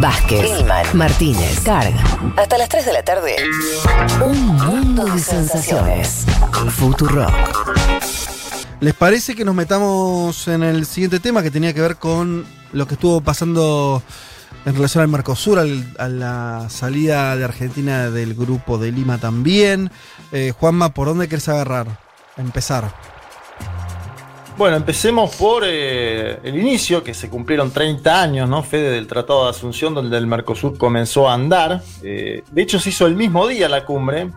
Vázquez, Gilman, Martínez, Carg. Hasta las 3 de la tarde. Un mundo de sensaciones. Futurock. ¿Les parece que nos metamos en el siguiente tema que tenía que ver con lo que estuvo pasando en relación al Mercosur, al- a la salida de Argentina del grupo de Lima también? Eh, Juanma, ¿por dónde querés agarrar? Empezar. Bueno, empecemos por eh, el inicio, que se cumplieron 30 años, ¿no? Fede del Tratado de Asunción, donde el Mercosur comenzó a andar. Eh, de hecho, se hizo el mismo día la cumbre,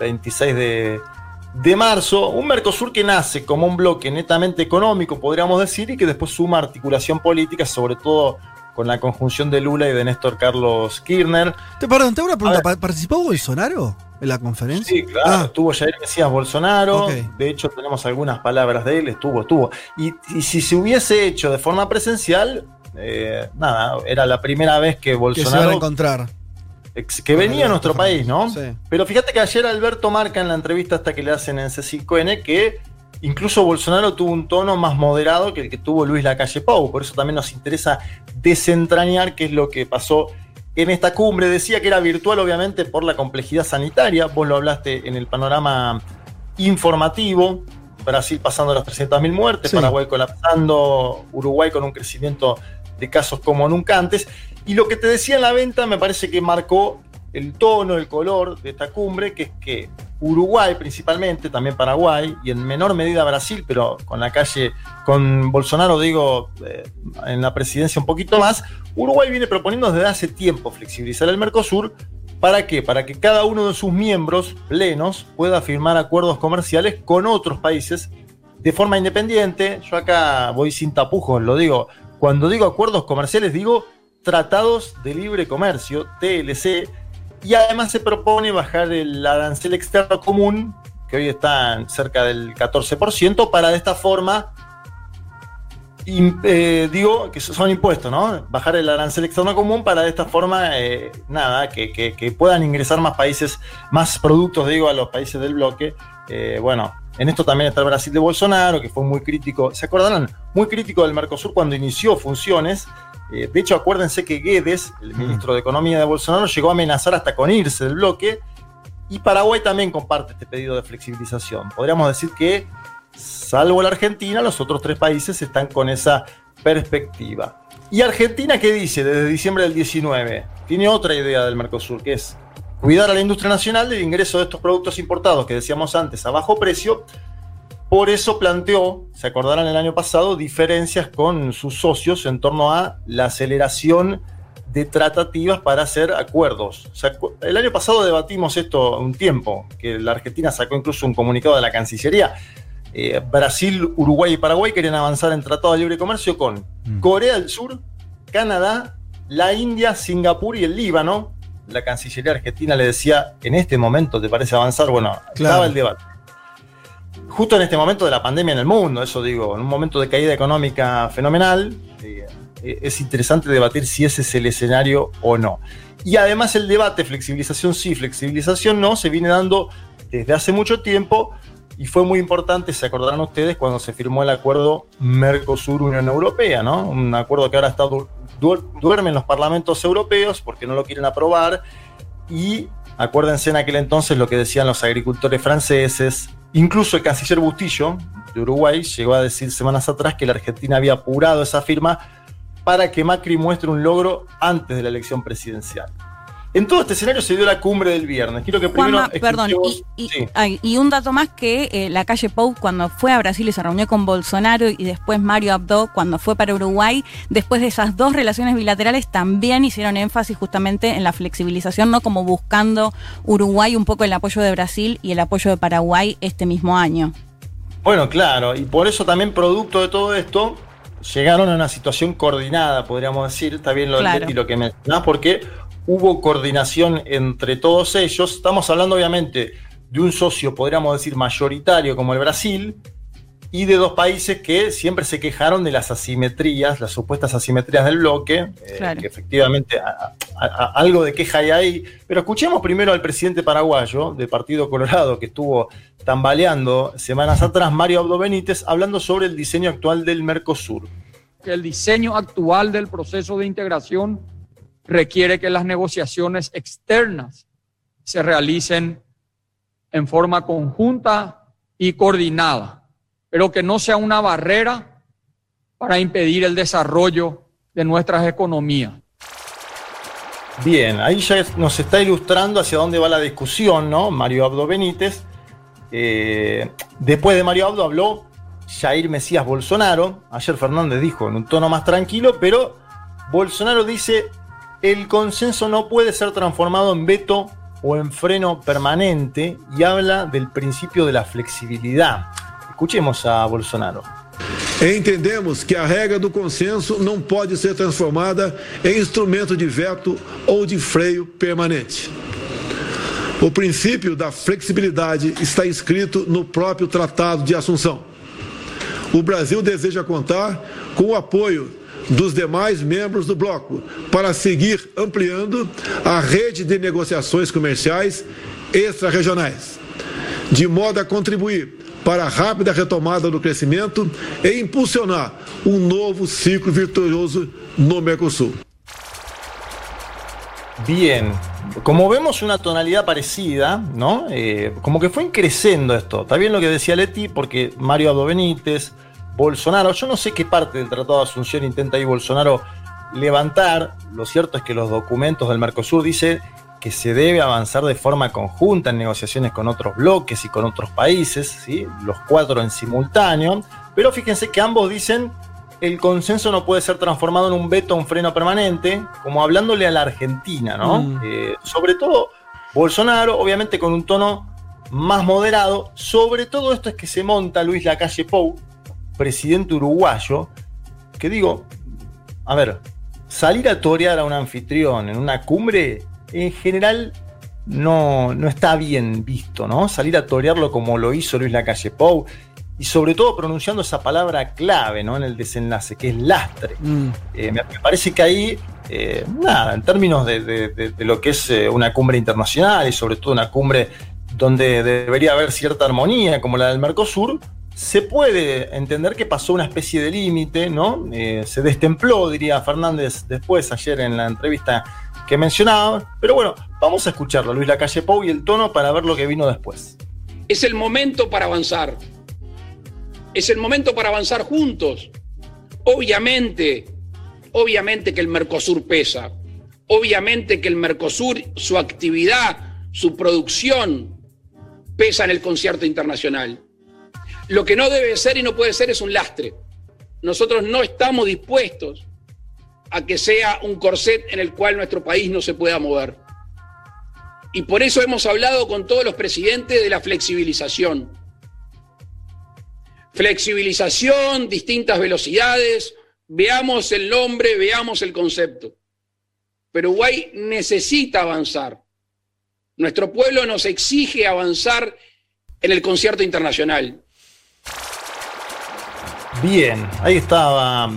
26 de, de marzo. Un Mercosur que nace como un bloque netamente económico, podríamos decir, y que después suma articulación política, sobre todo con la conjunción de Lula y de Néstor Carlos Kirchner. Te, perdón, te hago una pregunta. A ver. ¿Pa- ¿Participó Bolsonaro en la conferencia? Sí, claro. Ah, Estuvo Jair Mesías Bolsonaro. De hecho, tenemos algunas palabras de él. Estuvo, estuvo. Y, y si se hubiese hecho de forma presencial, eh, nada, era la primera vez que que se a Bolsonaro encontrar. que venía a nuestro país, ¿no? Sí. Pero fíjate que ayer Alberto marca en la entrevista hasta que le hacen en C5N que incluso Bolsonaro tuvo un tono más moderado que el que tuvo Luis Lacalle Pou. Por eso también nos interesa desentrañar qué es lo que pasó en esta cumbre. Decía que era virtual, obviamente, por la complejidad sanitaria. Vos lo hablaste en el panorama informativo. Brasil pasando las 300.000 muertes, Sí. Paraguay colapsando, Uruguay con un crecimiento de casos como nunca antes. Y lo que te decía en la venta me parece que marcó el tono, el color de esta cumbre, que es que Uruguay principalmente, también Paraguay y en menor medida Brasil, pero con la calle, con Bolsonaro digo, eh, en la presidencia un poquito más, Uruguay viene proponiendo desde hace tiempo flexibilizar el Mercosur. ¿Para qué? Para que cada uno de sus miembros plenos pueda firmar acuerdos comerciales con otros países de forma independiente. Yo acá voy sin tapujos, lo digo. Cuando digo acuerdos comerciales, digo tratados de libre comercio, TLC, y además se propone bajar el arancel externo común, que hoy está cerca del 14%, para de esta forma, eh, digo, que son impuestos, ¿no? Bajar el arancel externo común para de esta forma, eh, nada, que puedan ingresar más países, más productos, digo, a los países del bloque. Eh, bueno, en esto también está el Brasil de Bolsonaro, que fue muy crítico, ¿se acordarán? Muy crítico del Mercosur cuando inició funciones. Eh, de hecho, acuérdense que Guedes, el ministro de Economía de Bolsonaro, llegó a amenazar hasta con irse del bloque. Y Paraguay también comparte este pedido de flexibilización. Podríamos decir que, salvo la Argentina, los otros tres países están con esa perspectiva. ¿Y Argentina qué dice desde diciembre del 19? Tiene otra idea del Mercosur, que es cuidar a la industria nacional del ingreso de estos productos importados que decíamos antes a bajo precio. Por eso planteó, se acordarán el año pasado, diferencias con sus socios en torno a la aceleración de tratativas para hacer acuerdos. O sea, cu- el año pasado debatimos esto un tiempo, que la Argentina sacó incluso un comunicado de la Cancillería. Eh, Brasil, Uruguay y Paraguay querían avanzar en tratado de libre comercio con Mm. Corea del Sur, Canadá, la India, Singapur y el Líbano. La Cancillería argentina le decía, en este momento te parece avanzar, bueno, Claro. estaba el debate. Justo en este momento de la pandemia en el mundo, eso digo, en un momento de caída económica fenomenal, eh, eh, es interesante debatir si ese es el escenario o no. Y además el debate, flexibilización sí, flexibilización no, se viene dando desde hace mucho tiempo y fue muy importante, se acordarán ustedes, cuando se firmó el acuerdo Mercosur-Unión Europea, ¿no? Un acuerdo que ahora está du- du- duerme en los parlamentos europeos porque no lo quieren aprobar y acuérdense en aquel entonces lo que decían los agricultores franceses, incluso el canciller Bustillo de Uruguay llegó a decir semanas atrás que la Argentina había apurado esa firma para que Macri muestre un logro antes de la elección presidencial. En todo este escenario se dio la cumbre del viernes. Quiero que primero. Juanma, perdón, y, y- Sí. ay, y un dato más que eh, la calle Pou cuando fue a Brasil y se reunió con Bolsonaro y después Mario Abdo cuando fue para Uruguay, después de esas dos relaciones bilaterales también hicieron énfasis justamente en la flexibilización, no como buscando Uruguay un poco el apoyo de Brasil y el apoyo de Paraguay este mismo año. Bueno, claro, y por eso también producto de todo esto, llegaron a una situación coordinada, podríamos decir, está bien lo del. Leti, lo que mencionás, porque hubo coordinación entre todos ellos. Estamos hablando obviamente de un socio, podríamos decir, mayoritario como el Brasil, y de dos países que siempre se quejaron de las asimetrías, las supuestas asimetrías del bloque, eh, Claro. que efectivamente a- a- a- algo de queja hay ahí. Pero escuchemos primero al presidente paraguayo del Partido Colorado, que estuvo tambaleando semanas atrás, Mario Abdo Benítez, hablando sobre el diseño actual del Mercosur. el diseño actual del proceso de integración requiere que las negociaciones externas se realicen en forma conjunta y coordinada, pero que no sea una barrera para impedir el desarrollo de nuestras economías. Bien, ahí ya nos está ilustrando hacia dónde va la discusión, ¿no? Mario Abdo Benítez. Eh, después de Mario Abdo habló Jair Mesías Bolsonaro. Ayer Fernández dijo en un tono más tranquilo, pero Bolsonaro dice, el consenso no puede ser transformado en veto o en freno permanente y habla del principio de la flexibilidad. Escuchemos a Bolsonaro. Entendemos que a regra do consenso não pode ser transformada em instrumento de veto ou de freio permanente. O princípio da flexibilidade está escrito no próprio Tratado de Assunção. O Brasil deseja contar com o apoio dos demais membros do bloco para seguir ampliando a rede de negociações comerciais extra-regionais, de modo a contribuir para a rápida retomada do crescimento e impulsionar um novo ciclo virtuoso no Mercosul. Bien, como vemos una tonalidad parecida, ¿no? Eh, como que fue creciendo esto. Está bien lo que decía Leti, porque Mario Abdo Benítez, Bolsonaro, yo no sé qué parte del Tratado de Asunción intenta ahí Bolsonaro levantar. Lo cierto es que los documentos del Mercosur dicen que se debe avanzar de forma conjunta en negociaciones con otros bloques y con otros países, ¿sí? los cuatro en simultáneo, pero fíjense que ambos dicen el consenso no puede ser transformado en un veto, un freno permanente, como hablándole a la Argentina, ¿no? Mm. Eh, sobre todo Bolsonaro, obviamente con un tono más moderado, sobre todo esto es que se monta Luis Lacalle Pou, presidente uruguayo, que digo, a ver, salir a torear a un anfitrión en una cumbre en general no, no está bien visto, ¿no? Salir a torearlo como lo hizo Luis Lacalle Pou y sobre todo pronunciando esa palabra clave ¿no? en el desenlace, que es lastre. Mm. Eh, me, parece que ahí, eh, nada, en términos de, lo que es eh, una cumbre internacional y sobre todo una cumbre donde debería haber cierta armonía como la del Mercosur, se puede entender que pasó una especie de límite, ¿no? se destempló, diría Fernández después, ayer en la entrevista que mencionaba. Pero bueno, vamos a escucharlo, Luis Lacalle Pou y el tono para ver lo que vino después. Es el momento para avanzar. Es el momento para avanzar juntos. Obviamente, obviamente que el Mercosur pesa. Obviamente que el Mercosur, su actividad, su producción, pesa en el concierto internacional. Lo que no debe ser y no puede ser es un lastre. Nosotros no estamos dispuestos a que sea un corset en el cual nuestro país no se pueda mover. Y por eso hemos hablado con todos los presidentes de la flexibilización. Flexibilización, distintas velocidades, veamos el nombre, veamos el concepto. Pero Uruguay necesita avanzar. Nuestro pueblo nos exige avanzar en el concierto internacional. Bien, ahí estaba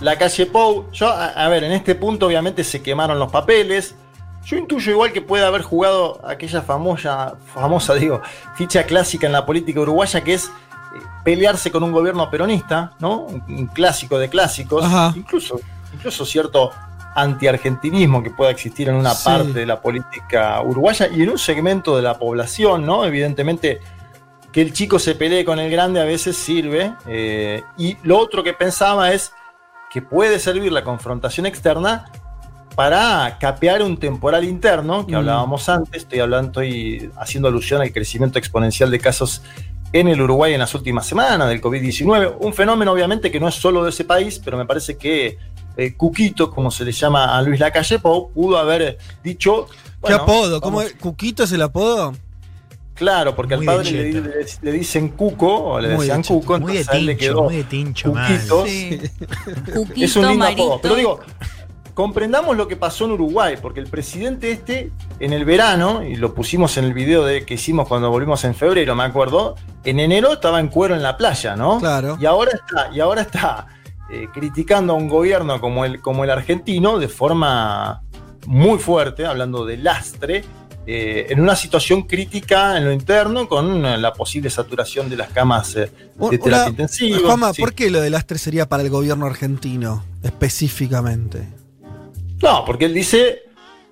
la calle Pou. Yo, a, ver, en este punto obviamente se quemaron los papeles. Yo intuyo igual que puede haber jugado aquella famosa, famosa, digo, ficha clásica en la política uruguaya que es eh, pelearse con un gobierno peronista, ¿no? Un, clásico de clásicos, incluso, incluso cierto antiargentinismo que pueda existir en una parte de la política uruguaya y en un segmento de la población, ¿no? Evidentemente que el chico se pelee con el grande a veces sirve. Eh, y lo otro que pensaba es que puede servir la confrontación externa para capear un temporal interno que mm. hablábamos antes. Estoy hablando, estoy haciendo alusión al crecimiento exponencial de casos en el Uruguay en las últimas semanas del COVID-19. Un fenómeno, obviamente, que no es solo de ese país, pero me parece que eh, Cuquito, como se le llama a Luis Lacalle Pou, pudo haber dicho. ¿Qué apodo? ¿Cómo ¿Cuquito es el apodo? Claro, porque al padre le, dicen cuco, o le decían cuco, entonces a él le quedó muy de tincho, es un lindo apodo. Pero digo, comprendamos lo que pasó en Uruguay, porque el presidente este, en el verano, y lo pusimos en el video de, que hicimos cuando volvimos en febrero, me acuerdo, en enero estaba en cuero en la playa, ¿no? Claro. Y ahora está, y ahora está eh, criticando a un gobierno como el, como el argentino de forma muy fuerte, hablando de lastre, eh, en una situación crítica en lo interno con la posible saturación de las camas eh, de terapia intensiva. ¿por qué lo del Astre sería para el gobierno argentino específicamente? No, porque él dice,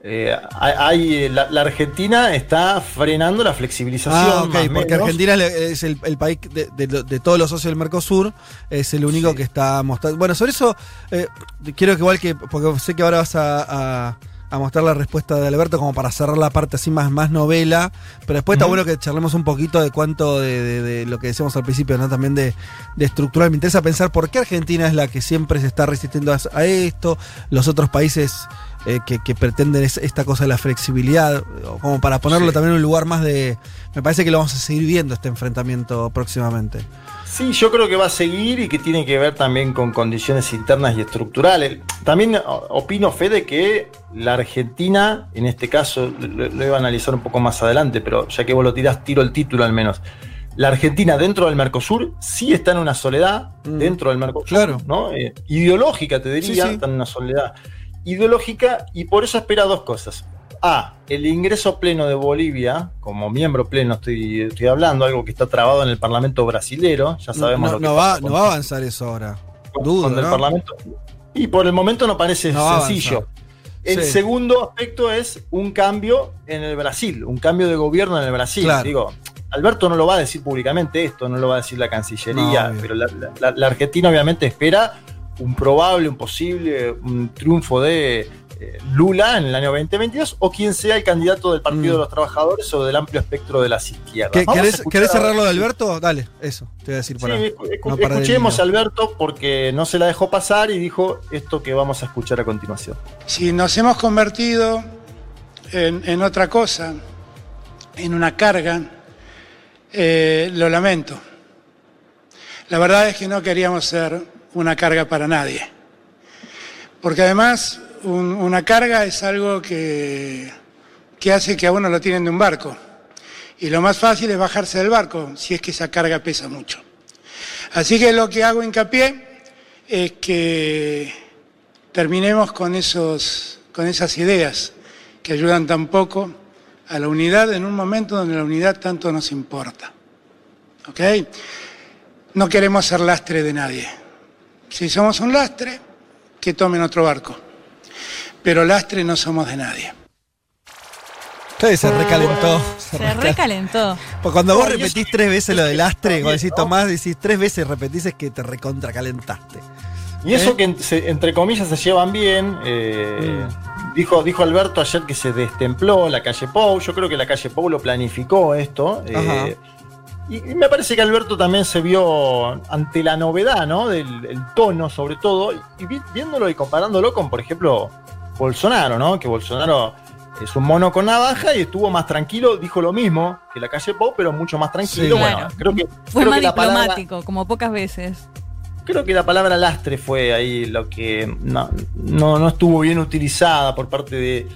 eh, hay, hay- la, la Argentina está frenando la flexibilización. Ah, más porque menos. Argentina es el, el país de, de- de todos los socios del Mercosur, es el único Sí. que está mostrando. Bueno, sobre eso, eh, quiero que igual que, porque sé que ahora vas a, a- a mostrar la respuesta de Alberto como para cerrar la parte así más, más novela, pero después está bueno que charlemos un poquito de cuánto de, de- de lo que decíamos al principio, ¿no? También de, de estructural. Me interesa pensar por qué Argentina es la que siempre se está resistiendo a, a esto, los otros países eh, que, que pretenden es- esta cosa de la flexibilidad, como para ponerlo Sí. también en un lugar más de... Me parece que lo vamos a seguir viendo este enfrentamiento próximamente. Sí, yo creo que va a seguir y que tiene que ver también con condiciones internas y estructurales. También opino, Fede, que la Argentina, en este caso, lo, lo iba a analizar un poco más adelante, pero ya que vos lo tirás, tiro el título al menos. La Argentina dentro del Mercosur sí está en una soledad, Mm. dentro del Mercosur, Claro. ¿no? Eh, ideológica, te diría, Sí, sí. está en una soledad ideológica y por eso espera dos cosas. A, el ingreso pleno de Bolivia, como miembro pleno estoy, estoy hablando, algo que está trabado en el Parlamento brasilero, ya sabemos no- lo que no va, pasa no va a avanzar eso ahora. dudo, el ¿no? Parlamento. Y por el momento no parece sencillo. El Sí. segundo aspecto es un cambio en el Brasil, un cambio de gobierno en el Brasil. Claro. Digo, Alberto no lo va a decir públicamente esto, no lo va a decir la Cancillería, No, pero la, la- la Argentina obviamente espera un probable, un posible, un triunfo de Lula en el año 2022 o quien sea el candidato del Partido Mm. de los Trabajadores o del amplio espectro de las izquierdas. ¿Qué- Vamos a ¿Querés, escuchar querés cerrarlo de Alberto? Dale, eso, te voy a decir Sí, para. escu- no el escuchemos a. Alberto porque no se la dejó pasar y dijo esto que vamos a escuchar a continuación. Si nos hemos convertido en, en otra cosa, en una carga, eh, lo lamento. La verdad es que no queríamos ser una carga para nadie. Porque además un- una carga es algo que, que hace que a uno lo tienen de un barco. Y lo más fácil es bajarse del barco si es que esa carga pesa mucho. Así que lo que hago hincapié es que terminemos con, esos, con esas ideas que ayudan tan poco a la unidad en un momento donde la unidad tanto nos importa. ¿Ok? No queremos ser lastre de nadie. Si somos un lastre, que tomen otro barco. Pero lastre no somos de nadie. Ustedes se recalentó. se Se recal- recalentó. Porque cuando vos repetís tres veces lo del astre, También, cuando decís. Tomás, decís tres veces repetís es que te recontracalentaste. Y eso ¿Eh? que entre comillas se llevan bien. eh, dijo, dijo Alberto ayer que se destempló la calle Pou. Yo creo que la calle Pou lo planificó esto. eh, y, y me parece que Alberto también se vio ante la novedad, ¿no? Del el tono, sobre todo. Y vi- viéndolo y comparándolo con, por ejemplo, Bolsonaro, ¿no? Que Bolsonaro es un mono con navaja y estuvo más tranquilo. Dijo lo mismo que la calle Pou, pero mucho más tranquilo. Sí. bueno, Claro. creo que. Fue creo más que la palabra- diplomático, como pocas veces. Creo que la palabra lastre fue ahí lo que no, no, no estuvo bien utilizada por parte de,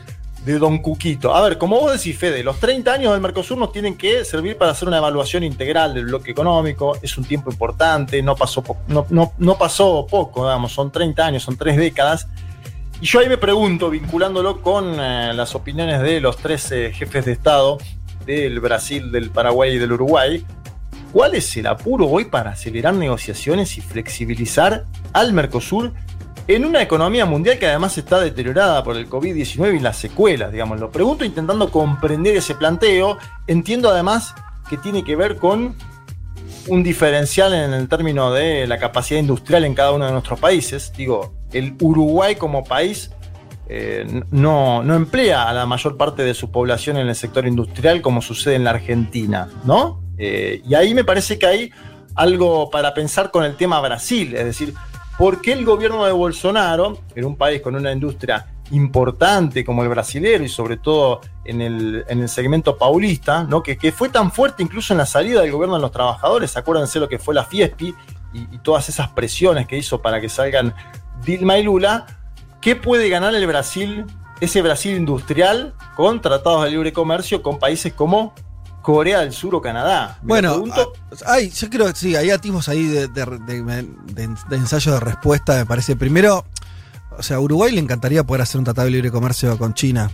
de Don Cuquito. A ver, como vos decís, Fede, los 30 años del Mercosur nos tienen que servir para hacer una evaluación integral del bloque económico. Es un tiempo importante, no pasó, po- no, no- no pasó poco, digamos, son 30 años, son tres décadas. Y yo ahí me pregunto, vinculándolo con eh, las opiniones de los tres eh, jefes de Estado del Brasil, del Paraguay y del Uruguay, ¿Cuál es el apuro hoy para acelerar negociaciones y flexibilizar al Mercosur en una economía mundial que además está deteriorada por el COVID-19 y las secuelas? Digamos, lo pregunto intentando comprender ese planteo. Entiendo además que tiene que ver con un diferencial en el término de la capacidad industrial en cada uno de nuestros países. Digo, el Uruguay como país eh, no, no emplea a la mayor parte de su población en el sector industrial como sucede en la Argentina, ¿no? Eh, y ahí me parece que hay algo para pensar con el tema Brasil, es decir, ¿por qué el gobierno de Bolsonaro, en un país con una industria importante como el brasilero y sobre todo en el, en el segmento paulista, ¿no? que, que fue tan fuerte incluso en la salida del gobierno de los trabajadores, acuérdense lo que fue la Fiespi y, y todas esas presiones que hizo para que salgan Dilma y Lula, ¿qué puede ganar el Brasil, ese Brasil industrial, con tratados de libre comercio con países como Corea del Sur o Canadá? Me Bueno, pregunto- ah, yo creo que sí, hay atisbos ahí de, de- de- de- de ensayo de respuesta, me parece. Primero, o sea, a Uruguay le encantaría poder hacer un tratado de libre comercio con China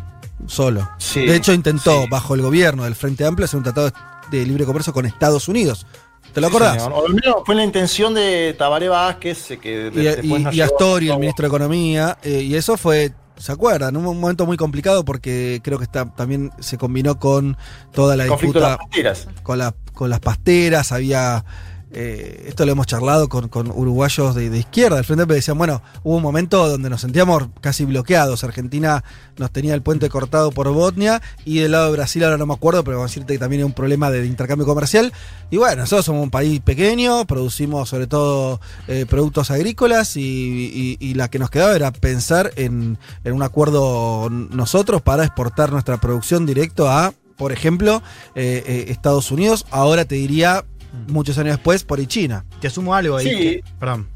solo. Sí, de hecho, intentó, sí. bajo el gobierno del Frente Amplio, hacer un tratado de libre comercio con Estados Unidos. ¿Te lo Sí, acordás? señor. O al menos fue la intención de Tabaré Vázquez, eh, que de- y, después y- no y llegó Astori, el ministro de Economía, eh, y eso fue ¿Se acuerdan? Un momento muy complicado porque creo que está, también se combinó con toda la El conflicto de disputa las pasteras. con, la- con las pasteras, había... eh, esto lo hemos charlado con, uruguayos de, izquierda, del Frente Amplio, decían, bueno, hubo un momento donde nos sentíamos casi bloqueados. Argentina nos tenía el puente cortado por Botnia y del lado de Brasil, ahora no me acuerdo, pero vamos a decirte que también hay un problema de, intercambio comercial. Y bueno, nosotros somos un país pequeño, producimos sobre todo eh, productos agrícolas y, la que nos quedaba era pensar en, un acuerdo nosotros para exportar nuestra producción directo a, por ejemplo, eh, Estados Unidos. Ahora te diría, muchos años después, por China. Te asumo algo ahí. Sí. que- perdón.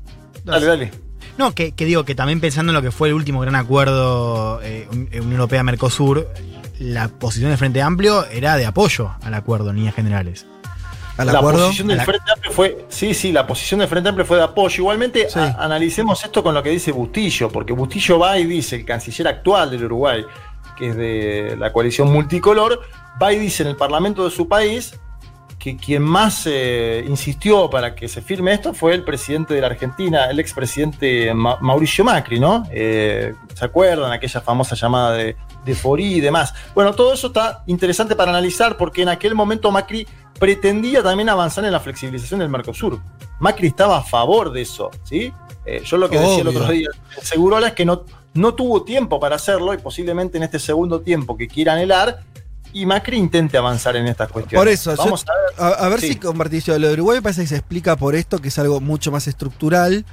Dale, dale. No, que, que digo que también pensando en lo que fue el último gran acuerdo eh, Un- Unión Europea-Mercosur, la posición del Frente Amplio era de apoyo al acuerdo en líneas generales. Al la acuerdo. posición del la- Frente Amplio fue, sí, sí, la posición del Frente Amplio fue de apoyo. Igualmente, Sí. a- analicemos esto con lo que dice Bustillo, porque Bustillo va y dice, el canciller actual del Uruguay, que es de la coalición multicolor, va y dice en el Parlamento de su país que quien más eh, insistió para que se firme esto fue el presidente de la Argentina, el expresidente Ma- Mauricio Macri, ¿no? Eh, ¿Se acuerdan? Aquella famosa llamada de, de Forí y demás. Bueno, todo eso está interesante para analizar porque en aquel momento Macri pretendía también avanzar en la flexibilización del Mercosur. Macri estaba a favor de eso, ¿sí? Eh, yo lo que decía el otro día, Segurola es que no, no tuvo tiempo para hacerlo y posiblemente en este segundo tiempo que quiera anhelar y Macri intente avanzar en estas cuestiones. Por eso, yo- Vamos a ver. A, a ver Sí. si compartís. Lo de Uruguay me parece que se explica por esto, que es algo mucho más estructural.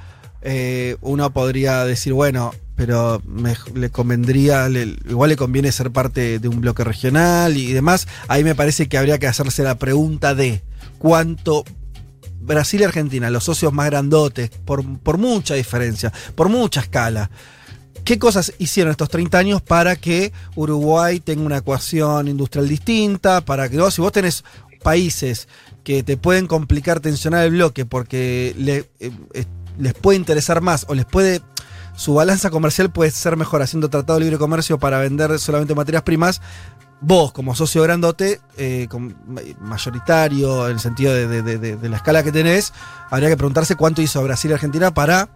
Eh, uno podría decir, bueno, pero me- le convendría, le- igual le conviene ser parte de un bloque regional y demás. Ahí me parece que habría que hacerse la pregunta de cuánto Brasil y Argentina, los socios más grandotes, por, por mucha diferencia, por mucha escala. ¿Qué cosas hicieron estos 30 años para que Uruguay tenga una ecuación industrial distinta? Para que si vos tenés países que te pueden complicar tensionar el bloque porque eh, les puede interesar más o les puede su balanza comercial puede ser mejor haciendo tratado de libre comercio para vender solamente materias primas. Vos, como socio grandote, eh, mayoritario, en el sentido de- de la escala que tenés, habría que preguntarse cuánto hizo Brasil y Argentina para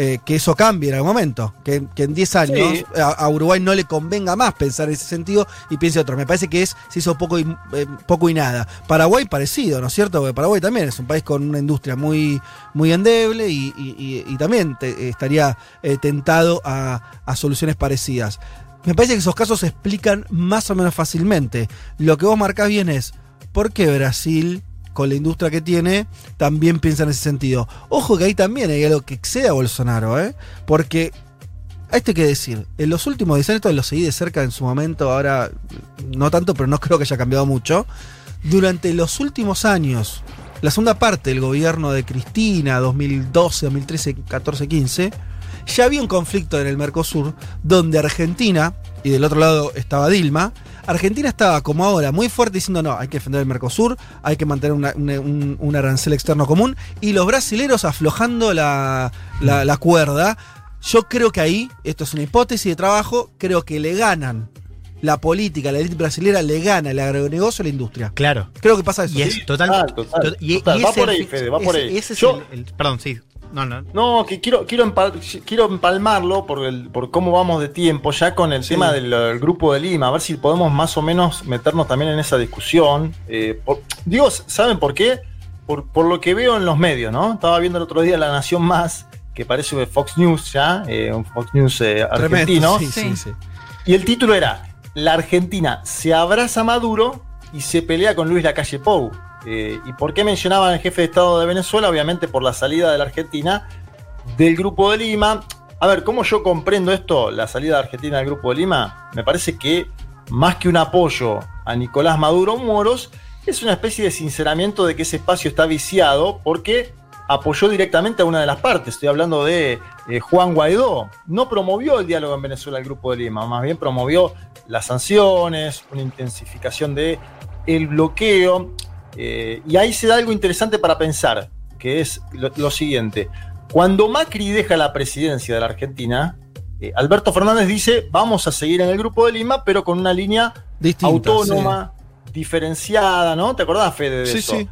eh, que eso cambie en algún momento. Que, que en 10 años Sí. a, a Uruguay no le convenga más pensar en ese sentido y piense otro. Me parece que es, se hizo poco y, eh, poco y nada. Paraguay parecido, ¿no es cierto? Porque Paraguay también es un país con una industria muy, muy endeble y, y- y- y también te- estaría eh, tentado a, a soluciones parecidas. Me parece que esos casos se explican más o menos fácilmente. Lo que vos marcás bien es, ¿por qué Brasil, con la industria que tiene, también piensa en ese sentido? Ojo que ahí también hay algo que excede a Bolsonaro, ¿eh? Porque, a esto hay que decir, en los últimos 10 años, esto lo seguí de cerca en su momento, ahora no tanto, pero no creo que haya cambiado mucho. Durante los últimos años, la segunda parte del gobierno de Cristina, 2012, 2013, 14, 15, ya había un conflicto en el Mercosur donde Argentina, y del otro lado estaba Dilma, Argentina estaba como ahora muy fuerte diciendo no, hay que defender el Mercosur, hay que mantener una- una- un, un arancel externo común, y los brasileros aflojando la, la- la cuerda. Yo creo que ahí, esto es una hipótesis de trabajo, creo que le ganan la política, la élite brasilera le gana el agronegocio a la industria. Claro. Creo que pasa eso. Y es total, total, total, to- y- total. y Va por ahí, Fede, va por ahí. ese es Yo- el- el- perdón, sí. No, no. No, que quiero, quiero, empal- quiero empalmarlo por, el, por cómo vamos de tiempo, ya con el Sí. tema del, del grupo de Lima, a ver si podemos más o menos meternos también en esa discusión. Eh, por- digo, ¿saben por qué? Por, por lo que veo en los medios, ¿no? Estaba viendo el otro día La Nación Más, que parece Fox News ya, eh, un Fox News eh, Tremendo, argentino, sí, sí, Sí. sí. y el título era La Argentina se abraza a Maduro y se pelea con Luis Lacalle Pou. Eh, ¿Y por qué mencionaban al jefe de Estado de Venezuela? Obviamente por la salida de la Argentina del Grupo de Lima. A ver, ¿cómo yo comprendo esto, la salida de Argentina del Grupo de Lima? Me parece que más que un apoyo a Nicolás Maduro Moros, es una especie de sinceramiento de que ese espacio está viciado porque apoyó directamente a una de las partes. Estoy hablando de eh, Juan Guaidó. No promovió el diálogo en Venezuela el Grupo de Lima, más bien promovió las sanciones, una intensificación de el bloqueo. Eh, y ahí se da algo interesante para pensar, que es lo, lo siguiente. Cuando Macri deja la presidencia de la Argentina, eh, Alberto Fernández dice, vamos a seguir en el Grupo de Lima, pero con una línea Distinta, autónoma, diferenciada, ¿no? ¿Te acordás, Fede, de Sí, eso? sí.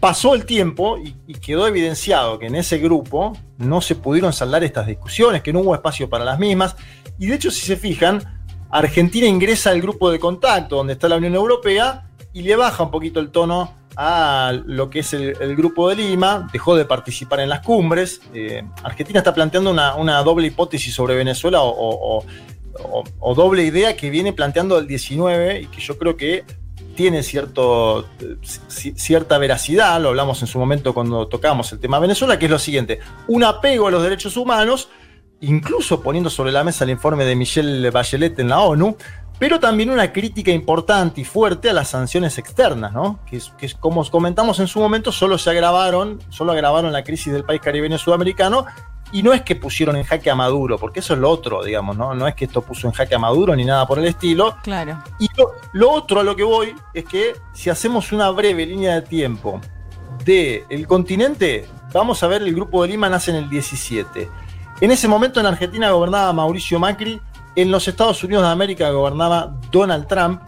pasó el tiempo y, y quedó evidenciado que en ese grupo no se pudieron saldar estas discusiones, que no hubo espacio para las mismas. Y de hecho, si se fijan, Argentina ingresa al grupo de contacto donde está la Unión Europea y le baja un poquito el tono a lo que es el, grupo de Lima, dejó de participar en las cumbres. Eh, Argentina está planteando una, una doble hipótesis sobre Venezuela o, doble idea que viene planteando el 19 y que yo creo que tiene cierto, eh, ci- cierta veracidad, lo hablamos en su momento cuando tocamos el tema Venezuela, que es lo siguiente, un apego a los derechos humanos, incluso poniendo sobre la mesa el informe de Michelle Bachelet en la ONU, pero también una crítica importante y fuerte a las sanciones externas, ¿no? Que, es, que es, como comentamos en su momento, solo se agravaron, solo agravaron la crisis del país caribeño sudamericano, y no es que pusieron en jaque a Maduro, porque eso es lo otro, digamos, ¿no? No es que esto puso en jaque a Maduro ni nada por el estilo, Claro. y lo, lo otro a lo que voy es que si hacemos una breve línea de tiempo del el continente, vamos a ver el grupo de Lima nace en el 17. En ese momento en Argentina gobernaba Mauricio Macri, en los Estados Unidos de América gobernaba Donald Trump.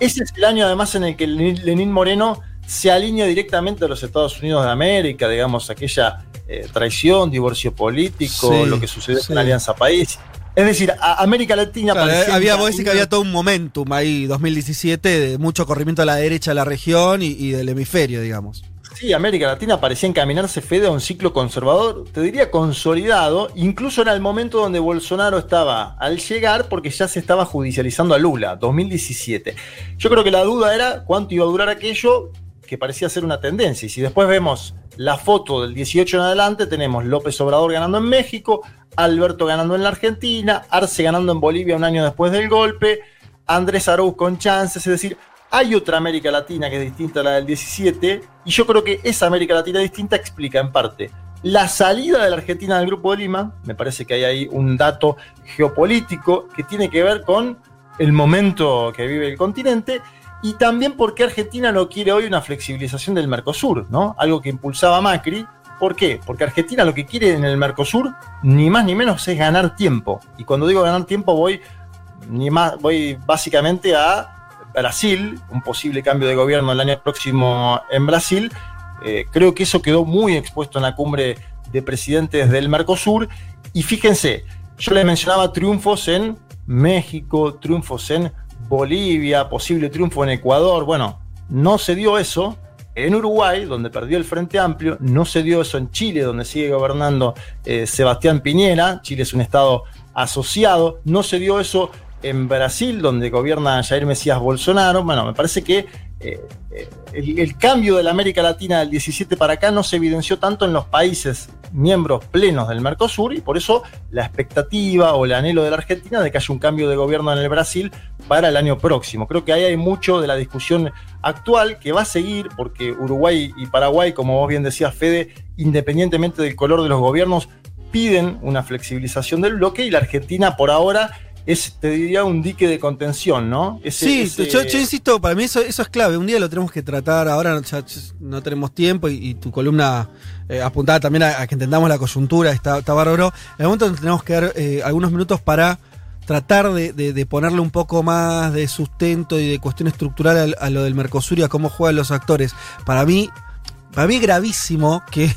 Ese es el año además en el que Lenín Moreno se alinea directamente a los Estados Unidos de América, digamos, aquella eh, traición, divorcio político, Sí, lo que sucedió sí. con la Alianza País. Es decir, a América Latina Claro, parecía había, vos decís que había todo un momentum ahí, 2017, de mucho corrimiento a la derecha de la región y, y del hemisferio, digamos. Sí, América Latina parecía encaminarse Fede a un ciclo conservador, te diría consolidado, incluso era el momento donde Bolsonaro estaba al llegar porque ya se estaba judicializando a Lula, 2017. Yo creo que la duda era cuánto iba a durar aquello que parecía ser una tendencia. Y si después vemos la foto del 18 en adelante, tenemos López Obrador ganando en México, Alberto ganando en la Argentina, Arce ganando en Bolivia un año después del golpe, Andrés Arauz con chances, es decir, hay otra América Latina que es distinta a la del 17, y yo creo que esa América Latina distinta explica en parte la salida de la Argentina del Grupo de Lima, me parece que hay ahí un dato geopolítico que tiene que ver con el momento que vive el continente, y también porque Argentina no quiere hoy una flexibilización del Mercosur, ¿no? Algo que impulsaba Macri. ¿Por qué? Porque Argentina lo que quiere en el Mercosur, ni más ni menos, es ganar tiempo. Y cuando digo ganar tiempo, voy, ni más, voy básicamente a Brasil, un posible cambio de gobierno el año próximo en Brasil. Eh, creo que eso quedó muy expuesto en la cumbre de presidentes del Mercosur. Y fíjense, yo les mencionaba triunfos en México, triunfos en Bolivia, posible triunfo en Ecuador. Bueno, no se dio eso. En Uruguay, donde perdió el Frente Amplio, no se dio eso en Chile, donde sigue gobernando eh, Sebastián Piñera. Chile es un estado asociado. No se dio eso en Brasil, donde gobierna Jair Mesías Bolsonaro. Bueno, me parece que eh, eh, el, el cambio de la América Latina del 17 para acá no se evidenció tanto en los países miembros plenos del Mercosur y por eso la expectativa o el anhelo de la Argentina de que haya un cambio de gobierno en el Brasil para el año próximo. Creo que ahí hay mucho de la discusión actual que va a seguir porque Uruguay y Paraguay, como vos bien decías, Fede, independientemente del color de los gobiernos, piden una flexibilización del bloque y la Argentina por ahora es, te diría, un dique de contención, ¿no? Ese- sí, ese- Yo, yo insisto, para mí eso, eso es clave. Un día lo tenemos que tratar, ahora ya no tenemos tiempo y, y tu columna eh, apuntada también a, a que entendamos la coyuntura, está, está bárbaro. En el momento tenemos que dar eh, algunos minutos para tratar de, de- de ponerle un poco más de sustento y de cuestión estructural a, a lo del Mercosur y a cómo juegan los actores. Para mí, para mí es gravísimo que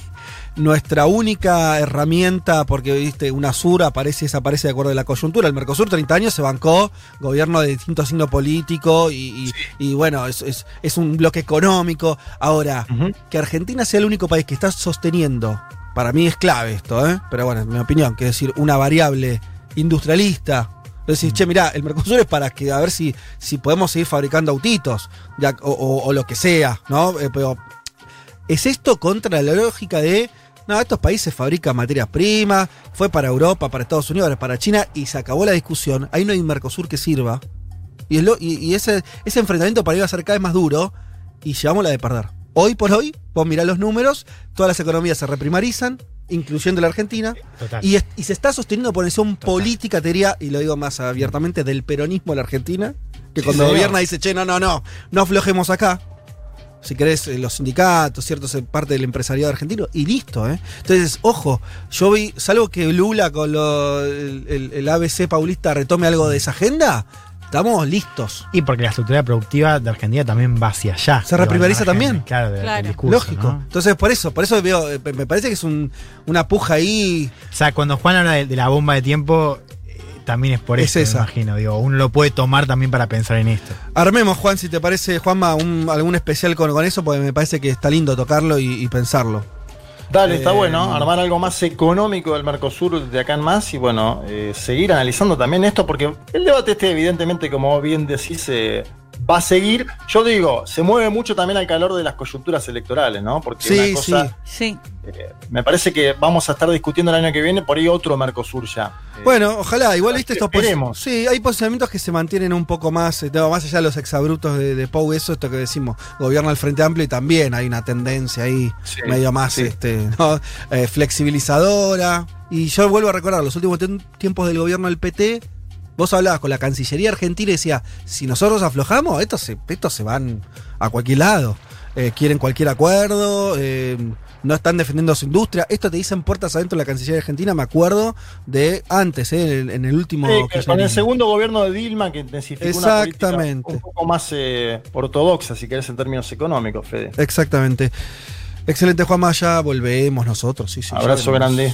nuestra única herramienta, porque viste, UNASUR aparece y desaparece de acuerdo a la coyuntura. El Mercosur 30 años se bancó, gobierno de distinto signo político y, y- y bueno, es, es- es un bloque económico. Ahora, que Argentina sea el único país que está sosteniendo, para mí es clave esto, ¿eh? pero bueno, en mi opinión, que decir, una variable industrialista. Decís, che, mirá, el Mercosur es para que a ver si, si podemos seguir fabricando autitos ya, o, o- o lo que sea, ¿no? Eh, pero ¿Es esto contra la lógica de, no, estos países fabrican materias primas, fue para Europa, para Estados Unidos, para China y se acabó la discusión, ahí no hay un Mercosur que sirva. Y, es lo- y- y ese, ese enfrentamiento para ir a ser cada vez más duro y llevamos la de perder. Hoy por hoy, vos mirá los números, todas las economías se reprimarizan, incluyendo la Argentina, Total. y, es- y se está sosteniendo por decisión política, te diría, y lo digo más abiertamente, del peronismo de la Argentina, que cuando gobierna dice, che, no, no, no, no aflojemos acá. Si querés, eh, los sindicatos, cierto, es parte del empresariado argentino, y listo, ¿eh? Entonces, ojo, yo vi, salvo que Lula con lo- el, el- el ABC paulista retome algo de esa agenda, estamos listos. Y porque la estructura productiva de Argentina también va hacia allá. Se reprivatiza también. Claro, de- Claro. discurso, Lógico. ¿no? Entonces, por eso, por eso veo, eh, me parece que es un- una puja ahí. O sea, cuando Juan habla de, de la bomba de tiempo, también es por Es eso, esa. me imagino. Digo, uno lo puede tomar también para pensar en esto. Armemos, Juan, si te parece, Juanma, un- algún especial con, con eso, porque me parece que está lindo tocarlo y, y pensarlo. Dale, está Eh, bueno, armar algo más económico del Mercosur de acá en más y bueno, eh, seguir analizando también esto porque el debate este evidentemente, como bien decís, eh, va a seguir. Yo digo, se mueve mucho también al calor de las coyunturas electorales, ¿no? Porque Sí, una cosa, Sí. eh, me parece que vamos a estar discutiendo el año que viene por ahí otro Mercosur ya. Eh, Bueno, ojalá, igual viste estos Esperemos. Sí, hay posicionamientos que se mantienen un poco más, eh, no, más allá de los exabrutos de, de Pou, eso, esto que decimos, gobierna el Frente Amplio y también hay una tendencia ahí Sí, medio más sí. este, ¿no? Eh, flexibilizadora. Y yo vuelvo a recordar, los últimos tiempos del gobierno del PT, vos hablabas con la Cancillería Argentina y decía, si nosotros aflojamos, estos se, estos se van a cualquier lado. Eh, quieren cualquier acuerdo, eh, no están defendiendo su industria. Esto te dicen puertas adentro de la Cancillería Argentina, me acuerdo de antes, eh, en, en el último... Sí, con el segundo gobierno de Dilma que intensificó una Exactamente. un poco más eh, ortodoxa, si querés, en términos económicos, Fede. Exactamente. Excelente, Juan Maya. Volvemos nosotros. Sí, sí, Abrazo grande.